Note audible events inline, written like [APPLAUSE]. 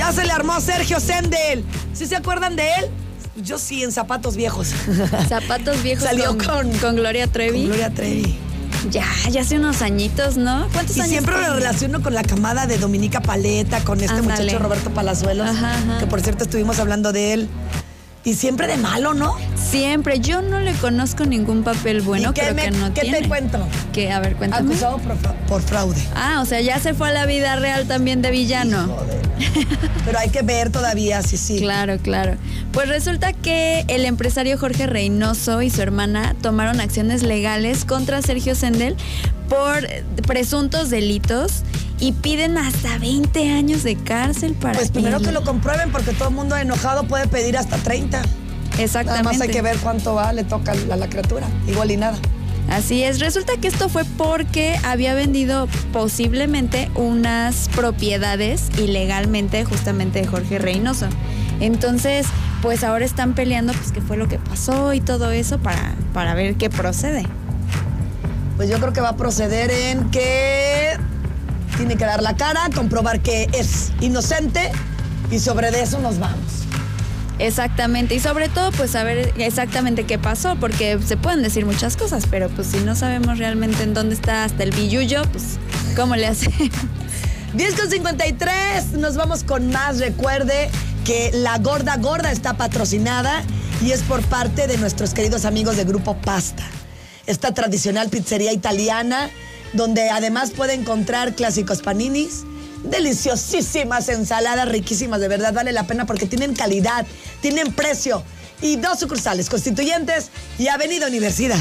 Ya se le armó Sergio Sendel. ¿Sí se acuerdan de él? Yo sí, en zapatos viejos. [LAUGHS] Zapatos viejos Salió con, con- con Gloria Trevi. Con Gloria Trevi. Ya, ya hace unos añitos, ¿no? ¿Cuántos Y años? siempre lo tiene? relaciono con la camada de Dominica Paleta, con este muchacho Roberto Palazuelos, Ajá, ajá. que por cierto estuvimos hablando de él. Y siempre de malo, ¿no? Siempre. Yo no le conozco ningún papel bueno, ¿Y qué, creo me- que no qué tiene. te cuento? Que, a ver, cuéntame. Acusado por, por fraude. Ah, o sea, ya se fue a la vida real también de villano. Joder. Pero hay que ver todavía, sí, sí. Claro, claro. Pues resulta que el empresario Jorge Reynoso y su hermana tomaron acciones legales contra Sergio Sendel por presuntos delitos y piden hasta 20 años de cárcel para Pues primero él. que lo comprueben, porque todo el mundo enojado puede pedir hasta 30. Nada Exactamente. más hay que ver cuánto va, le toca a la criatura. Igual y nada. Así es, resulta que esto fue porque había vendido posiblemente unas propiedades ilegalmente justamente de Jorge Reynoso. Entonces, pues ahora están peleando pues qué fue lo que pasó y todo eso para, para ver qué procede. Pues yo creo que va a proceder en que tiene que dar la cara, comprobar que es inocente y sobre de eso nos vamos. Exactamente, y sobre todo pues saber exactamente qué pasó, porque se pueden decir muchas cosas, pero pues si no sabemos realmente en dónde está hasta el billullo, pues ¿cómo le hace? [LAUGHS] 10 con 53, nos vamos con más. Recuerde que la gorda gorda está patrocinada y es por parte de nuestros queridos amigos de Grupo Pasta. Esta tradicional pizzería italiana donde además puede encontrar clásicos paninis, deliciosísimas ensaladas riquísimas, de verdad vale la pena porque tienen calidad, tienen precio y dos sucursales, Constituyentes y Avenida Universidad.